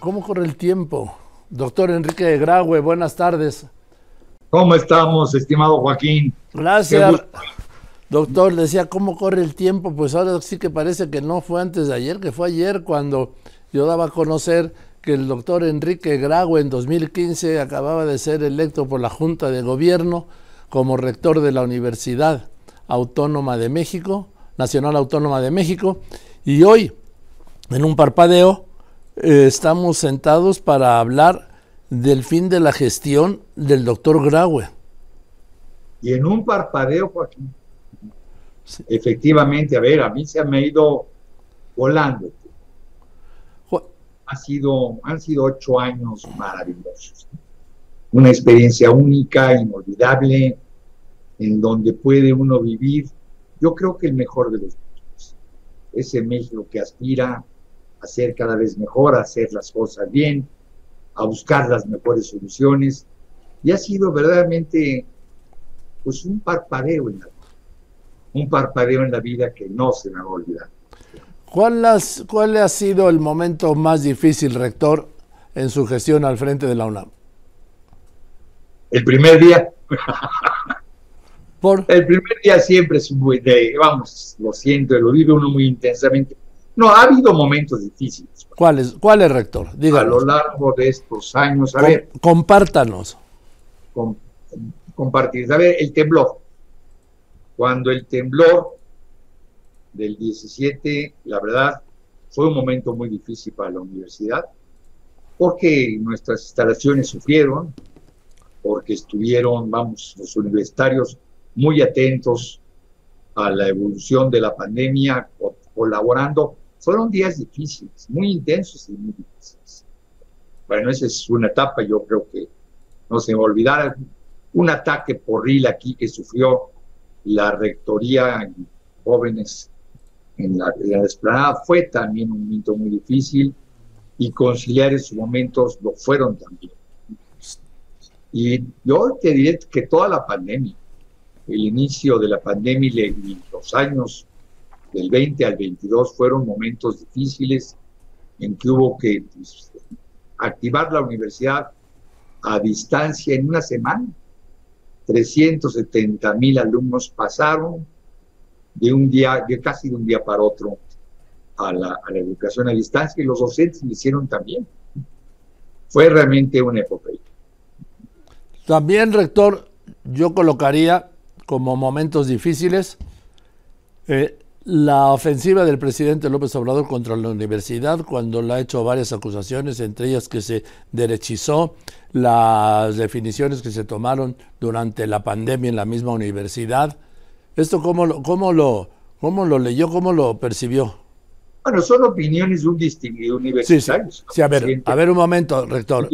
¿Cómo corre el tiempo? Doctor Enrique de Graue, buenas tardes. ¿Cómo estamos, estimado Joaquín? Gracias. Doctor, decía, ¿cómo corre el tiempo? Pues ahora sí que parece que no fue antes de ayer, que fue ayer cuando yo daba a conocer que el doctor Enrique Graue en 2015 acababa de ser electo por la Junta de Gobierno como rector de la Universidad Autónoma de México, Nacional Autónoma de México, y hoy, en un parpadeo, eh, estamos sentados para hablar del fin de la gestión del doctor Graue. Y en un parpadeo, Joaquín, efectivamente, a ver, a mí se me ha ido volando. Ha sido, han sido ocho años maravillosos. Una experiencia única, inolvidable, en donde puede uno vivir, yo creo que el mejor de los mundos. Ese México que aspira a ser cada vez mejor, a hacer las cosas bien, a buscar las mejores soluciones. Y ha sido verdaderamente pues un parpadeo en la vida, un parpadeo en la vida que no se me va a olvidar. ¿Cuál, ¿Cuál ha sido el momento más difícil, rector, en su gestión al frente de la UNAM? El primer día. ¿Por? El primer día siempre es muy de, vamos, lo siento, lo vive uno muy intensamente. No, ha habido momentos difíciles. ¿Cuáles, cuál es, rector? A lo largo de estos años, a ver. Compártanos. compartir. A ver, el temblor. Cuando el temblor del 17, la verdad, fue un momento muy difícil para la universidad, porque nuestras instalaciones sufrieron, porque estuvieron, vamos, los universitarios muy atentos a la evolución de la pandemia, colaborando fueron días difíciles, muy intensos y muy difíciles. Bueno, esa es una etapa, yo creo que no se me olvidar. Un ataque porril aquí que sufrió la rectoría jóvenes en la, en esplanada fue también un momento muy difícil y conciliar esos momentos lo fueron también. Y yo te diré que toda la pandemia, el inicio de la pandemia y los años del 20 al 22 fueron momentos difíciles en que hubo que pues, activar la universidad a distancia en una semana. 370 mil alumnos pasaron de un día, de casi de un día para otro a la, a la educación a distancia y los docentes lo hicieron también. Fue realmente una epopeya. También, rector, yo colocaría como momentos difíciles eh, la ofensiva del presidente López Obrador contra la universidad, cuando le ha hecho varias acusaciones, entre ellas que se derechizó las definiciones que se tomaron durante la pandemia en la misma universidad. ¿Esto cómo lo, cómo lo, cómo lo leyó, cómo lo percibió? Bueno, son opiniones de un distinguido universitario. Sí, sí. a ver, a ver un momento, rector.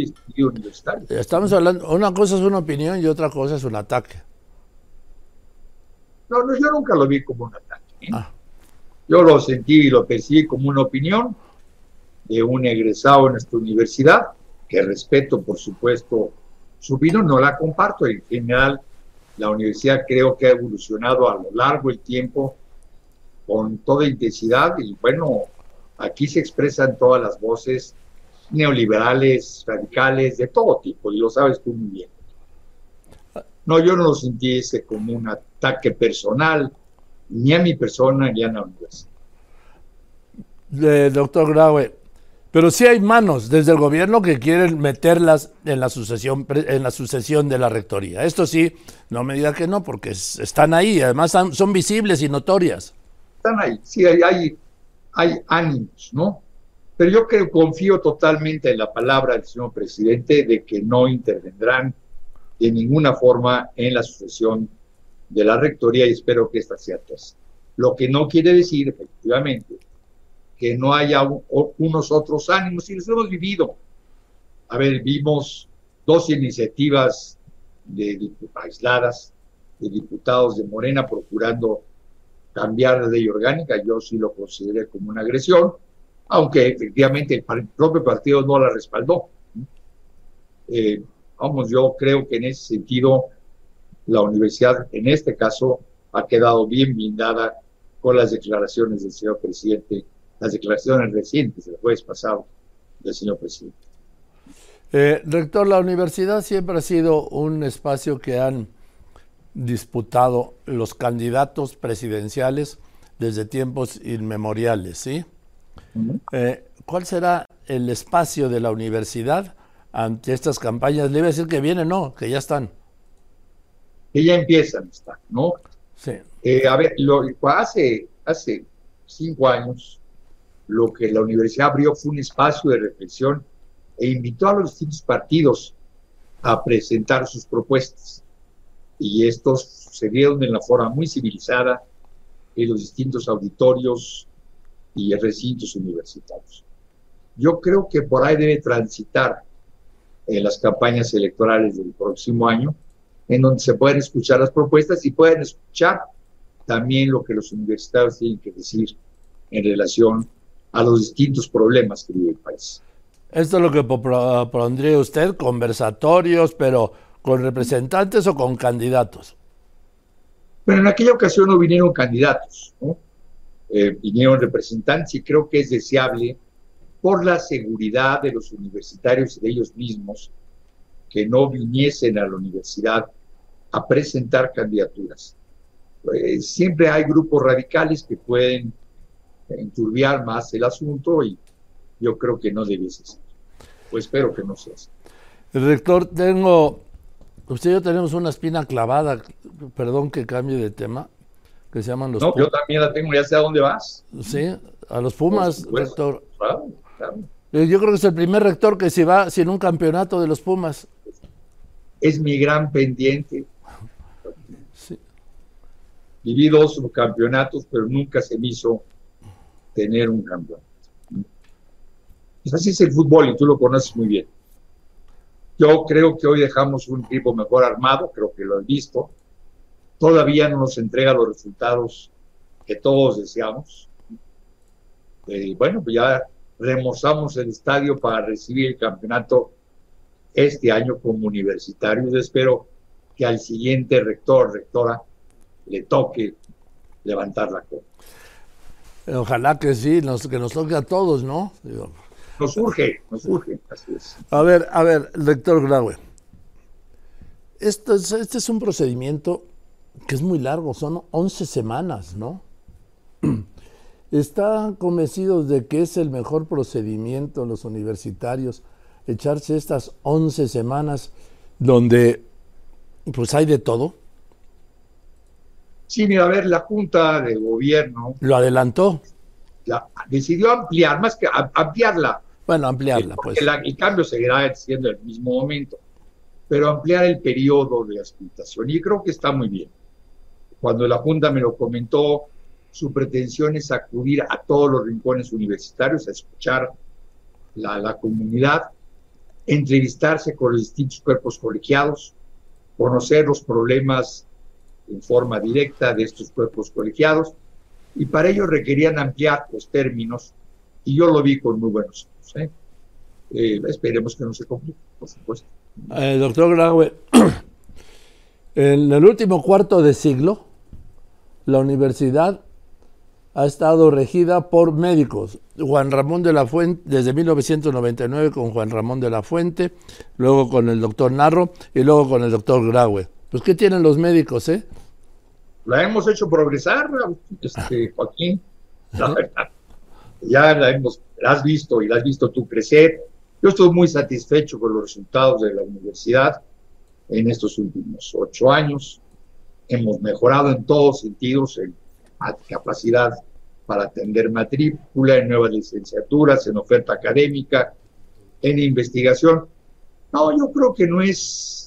Estamos hablando, una cosa es una opinión y otra cosa es un ataque. No, no yo nunca lo vi como un ataque. ¿eh? Ah. Yo lo sentí y lo percibí como una opinión de un egresado en nuestra universidad, que respeto, por supuesto, su opinión, no la comparto. En general, la universidad creo que ha evolucionado a lo largo del tiempo con toda intensidad y bueno, aquí se expresan todas las voces neoliberales, radicales, de todo tipo, y lo sabes tú muy bien. No, yo no lo sentí ese como un ataque personal, ni a mi persona ni a la universidad. doctor Graue, pero sí hay manos desde el gobierno que quieren meterlas en la sucesión en la sucesión de la rectoría. Esto sí, no me diga que no, porque están ahí, además son visibles y notorias. Están ahí, sí hay, hay, hay ánimos, ¿no? Pero yo creo, confío totalmente en la palabra del señor presidente de que no intervendrán de ninguna forma en la sucesión de la rectoría y espero que esta sea toda. Lo que no quiere decir, efectivamente, que no haya unos otros ánimos, y los hemos vivido. A ver, vimos dos iniciativas de, aisladas de diputados de Morena procurando cambiar la ley orgánica, yo sí lo consideré como una agresión, aunque efectivamente el, propio partido no la respaldó. Eh, vamos, yo creo que en ese sentido la universidad, en este caso, ha quedado bien blindada con las declaraciones del señor presidente, las declaraciones recientes del jueves pasado del señor presidente. Eh, rector, la universidad siempre ha sido un espacio que han disputado los candidatos presidenciales desde tiempos inmemoriales, ¿sí? Eh, ¿Cuál será el espacio de la universidad ante estas campañas? Le iba a decir que vienen, no, que ya están. Que ya empiezan, está, ¿no? Sí. Eh, a ver, lo, hace, hace cinco años, lo que la universidad abrió fue un espacio de reflexión e invitó a los distintos partidos a presentar sus propuestas. Y estos se dieron de la forma muy civilizada en los distintos auditorios y recintos universitarios. Yo creo que por ahí debe transitar en las campañas electorales del próximo año, en donde se pueden escuchar las propuestas y pueden escuchar también lo que los universitarios tienen que decir en relación a los distintos problemas que vive el país. Esto es lo que propondría usted, conversatorios, pero con representantes o con candidatos. Bueno, en aquella ocasión no vinieron candidatos, ¿no? Eh, vinieron representantes y creo que es deseable por la seguridad de los universitarios y de ellos mismos que no viniesen a la universidad a presentar candidaturas. Eh, siempre hay grupos radicales que pueden enturbiar más el asunto y yo creo que no debiese ser. Pues espero que no sea así. Rector, tengo, usted y yo tenemos una espina clavada, perdón que cambie de tema, que se llaman los No, yo también la tengo, ya sé a dónde vas. Sí, a los Pumas, rector. Eh, yo creo que es el primer rector que se va sin un campeonato de los Pumas. Es mi gran pendiente. Viví dos campeonatos, pero nunca se me hizo tener un campeonato. Pues así es el fútbol y tú lo conoces muy bien. Yo creo que hoy dejamos un equipo mejor armado, creo que lo han visto. Todavía no nos entrega los resultados que todos deseamos. Eh, bueno, pues ya remozamos el estadio para recibir el campeonato este año como universitario. Yo espero que al siguiente rector, rectora, le toque levantar la copa. Ojalá que sí, nos, que nos toque a todos, ¿no? nos urge, nos urge, así es. A ver, a ver, rector Graue. Esto este es un procedimiento que es muy largo, son 11 semanas, ¿no? ¿Están convencidos de que es el mejor procedimiento los universitarios echarse estas 11 semanas donde pues hay de todo? Sí, mira, a ver, la Junta de Gobierno... ¿Lo adelantó? Decidió ampliar, más que ampliarla. Bueno, ampliarla, pues. el cambio seguirá siendo el mismo momento, pero ampliar el periodo de auscultación. Y creo que está muy bien. Cuando la Junta me lo comentó, su pretensión es acudir a todos los rincones universitarios, a escuchar la, la comunidad, entrevistarse con los distintos cuerpos colegiados, conocer los problemas en forma directa de estos cuerpos colegiados y para ello requerían ampliar los términos y yo lo vi con muy buenos ojos. ¿eh? Eh, esperemos que no se complique, por supuesto. Eh, doctor Graue, en el último cuarto de siglo, la universidad ha estado regida por médicos. Juan Ramón de la Fuente, desde 1999 con Juan Ramón de la Fuente, luego con el doctor Narro y luego con el doctor Graue. Pues, ¿qué tienen los médicos, eh? La hemos hecho progresar, este, Joaquín, la verdad. Ya la, hemos, la has visto y la has visto tú crecer. Yo estoy muy satisfecho con los resultados de la universidad en estos últimos ocho años. Hemos mejorado en todos sentidos, en capacidad para atender matrícula, en nuevas licenciaturas, en oferta académica, en investigación. No, yo creo que no es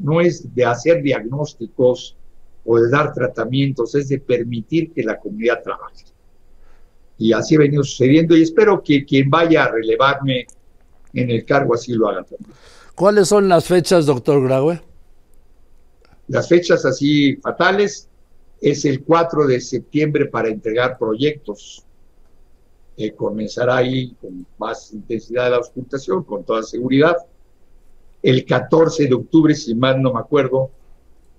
no es de hacer diagnósticos o de dar tratamientos, es de permitir que la comunidad trabaje. Y así ha venido sucediendo y espero que quien vaya a relevarme en el cargo así lo haga también. ¿Cuáles son las fechas, doctor Graue? Las fechas así fatales es el 4 de septiembre para entregar proyectos. comenzará ahí con más intensidad de la auscultación, con toda seguridad. El 14 de octubre, si mal no me acuerdo,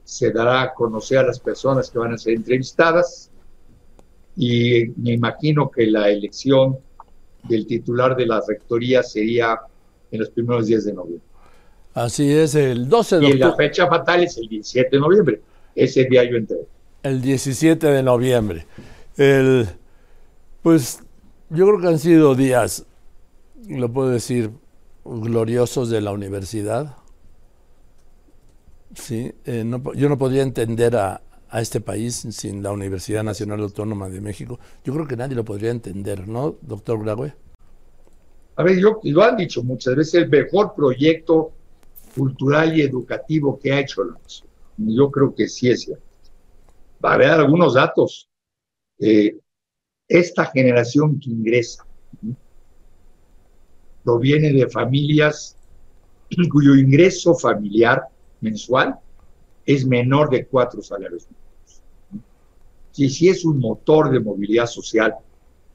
se dará a conocer a las personas que van a ser entrevistadas y me imagino que la elección del titular de la rectoría sería en los primeros días de noviembre. Así es, el 12 de octubre. Y la fecha fatal es el 17 de noviembre. Ese día yo entré. El 17 de noviembre. El, pues yo creo que han sido días, lo puedo decir, gloriosos de la universidad. Sí, eh, yo no podría entender a, a, este país sin la Universidad Nacional Autónoma de México. Yo creo que nadie lo podría entender, ¿no, doctor Graue? A ver, yo, lo han dicho muchas veces, el mejor proyecto cultural y educativo que ha hecho la nación. Yo creo que sí es cierto. Va a haber algunos datos. Eh, esta generación que ingresa proviene de familias cuyo ingreso familiar mensual es menor de cuatro salarios mínimos. Sí, sí es un motor de movilidad social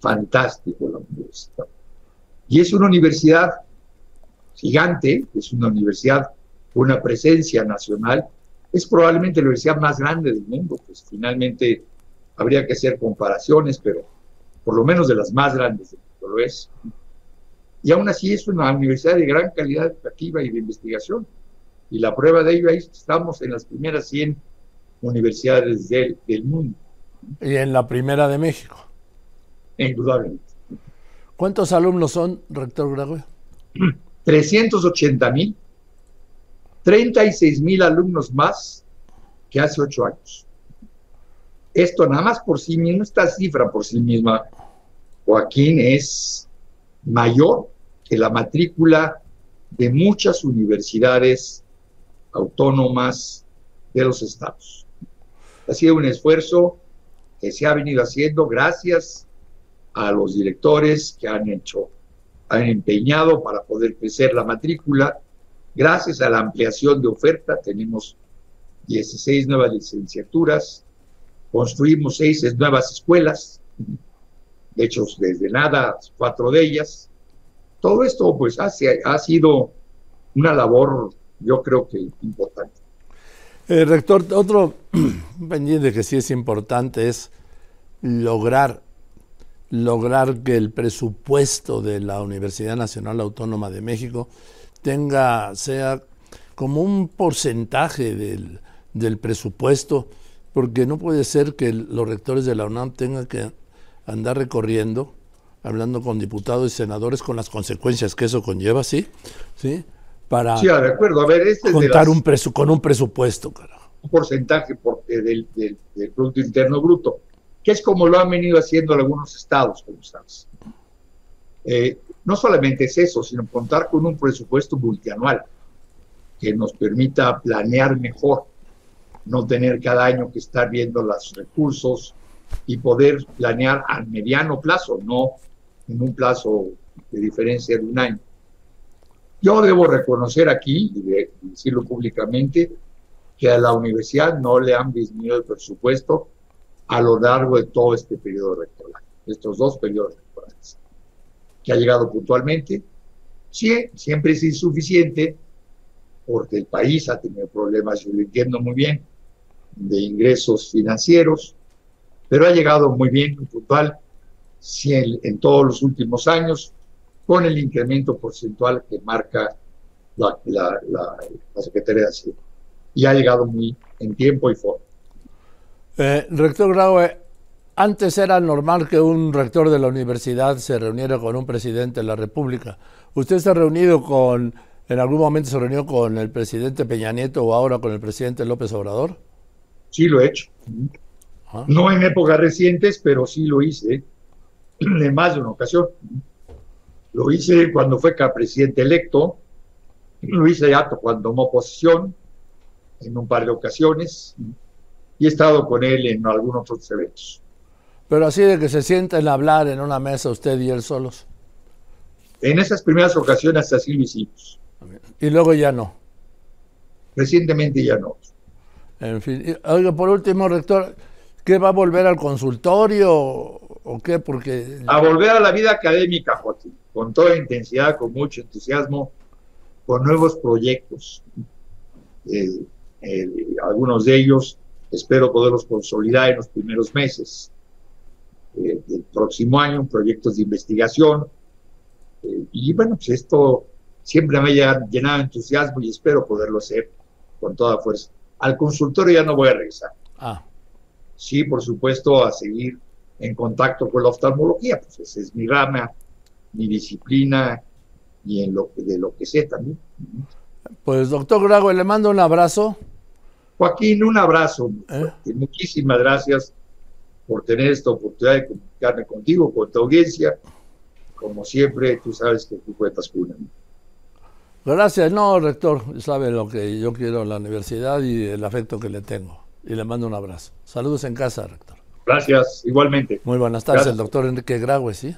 fantástico la universidad. Y es una universidad gigante, es una universidad con una presencia nacional, es probablemente la universidad más grande del mundo, pues finalmente habría que hacer comparaciones, pero por lo menos de las más grandes del mundo lo es. Y aún así es una universidad de gran calidad educativa y de investigación. Y la prueba de ello es que estamos en las primeras 100 universidades del, del mundo. Y en la primera de México. Indudablemente. ¿Cuántos alumnos son, rector Graue? 380 mil, 36 mil alumnos más que hace ocho años. Esto nada más por sí mismo, esta cifra por sí misma, Joaquín, es mayor que la matrícula de muchas universidades autónomas de los estados. Ha sido un esfuerzo que se ha venido haciendo gracias a los directores que han hecho, han empeñado para poder crecer la matrícula. Gracias a la ampliación de oferta tenemos 16 nuevas licenciaturas, construimos seis nuevas escuelas, de hecho desde nada cuatro de ellas. Todo esto pues ha, ha sido una labor yo creo que importante. Eh, rector, otro pendiente que sí es importante es lograr lograr que el presupuesto de la Universidad Nacional Autónoma de México tenga, sea como un porcentaje del, del presupuesto, porque no puede ser que los rectores de la UNAM tengan que andar recorriendo, hablando con diputados y senadores con las consecuencias que eso conlleva, ¿sí? ¿Sí? Para sí, de acuerdo. A ver, este contar un presu con un presupuesto, carajo. Un porcentaje del, del, del Producto Interno Bruto que es como lo han venido haciendo algunos estados, como sabes. Eh, no solamente es eso, sino contar con un presupuesto multianual que nos permita planear mejor, no tener cada año que estar viendo los recursos y poder planear a mediano plazo, no en un plazo de diferencia de un año. Yo debo reconocer aquí, y decirlo públicamente, que a la universidad no le han disminuido el presupuesto a lo largo de todo este periodo electoral, estos dos periodos electorales, que ha llegado puntualmente. Sí, siempre es insuficiente porque el país ha tenido problemas, yo lo entiendo muy bien, de ingresos financieros, pero ha llegado muy bien, muy puntual, sí, en, todos los últimos años, con el incremento porcentual que marca la, la, la, la Secretaría de Hacienda. Y ha llegado muy en tiempo y forma. Eh, rector Graue, antes era normal que un rector de la universidad se reuniera con un presidente de la República. ¿Usted se ha reunido con, en algún momento se reunió con el presidente Peña Nieto o ahora con el presidente López Obrador? Sí, lo he hecho. Ah. No en épocas recientes, pero sí lo hice en más de una ocasión. Lo hice cuando fue presidente electo, lo hice ya cuando tomó posición en un par de ocasiones y he estado con él en algunos otros eventos. Pero así de que se sienten a hablar en una mesa usted y él solos. En esas primeras ocasiones así lo hicimos. Y luego ya no. Recientemente ya no. En fin. Oiga, por último, rector, ¿qué va a volver al consultorio o qué? Porque... A volver a la vida académica, Joaquín, con toda intensidad, con mucho entusiasmo, con nuevos proyectos. Eh, eh, algunos de ellos Espero poderlos consolidar en los primeros meses eh, del próximo año, proyectos de investigación, Eh, y bueno, pues esto siempre me ha llenado de entusiasmo y espero poderlo hacer con toda fuerza. Al consultorio ya no voy a regresar. Ah. Sí, por supuesto, a seguir en contacto con la oftalmología, pues esa es mi rama, mi disciplina y en lo que, de lo que sé también. Pues doctor Grago, le mando un abrazo. Joaquín, un abrazo. ¿Eh? Muchísimas gracias por tener esta oportunidad de comunicarme contigo, con tu audiencia. Como siempre, tú sabes que tú cuentas con Gracias, no, rector, sabe lo que yo quiero en la universidad y el afecto que le tengo. Y le mando un abrazo. Saludos en casa, rector. Gracias, igualmente. Muy buenas tardes, el doctor Enrique Graue, ¿sí?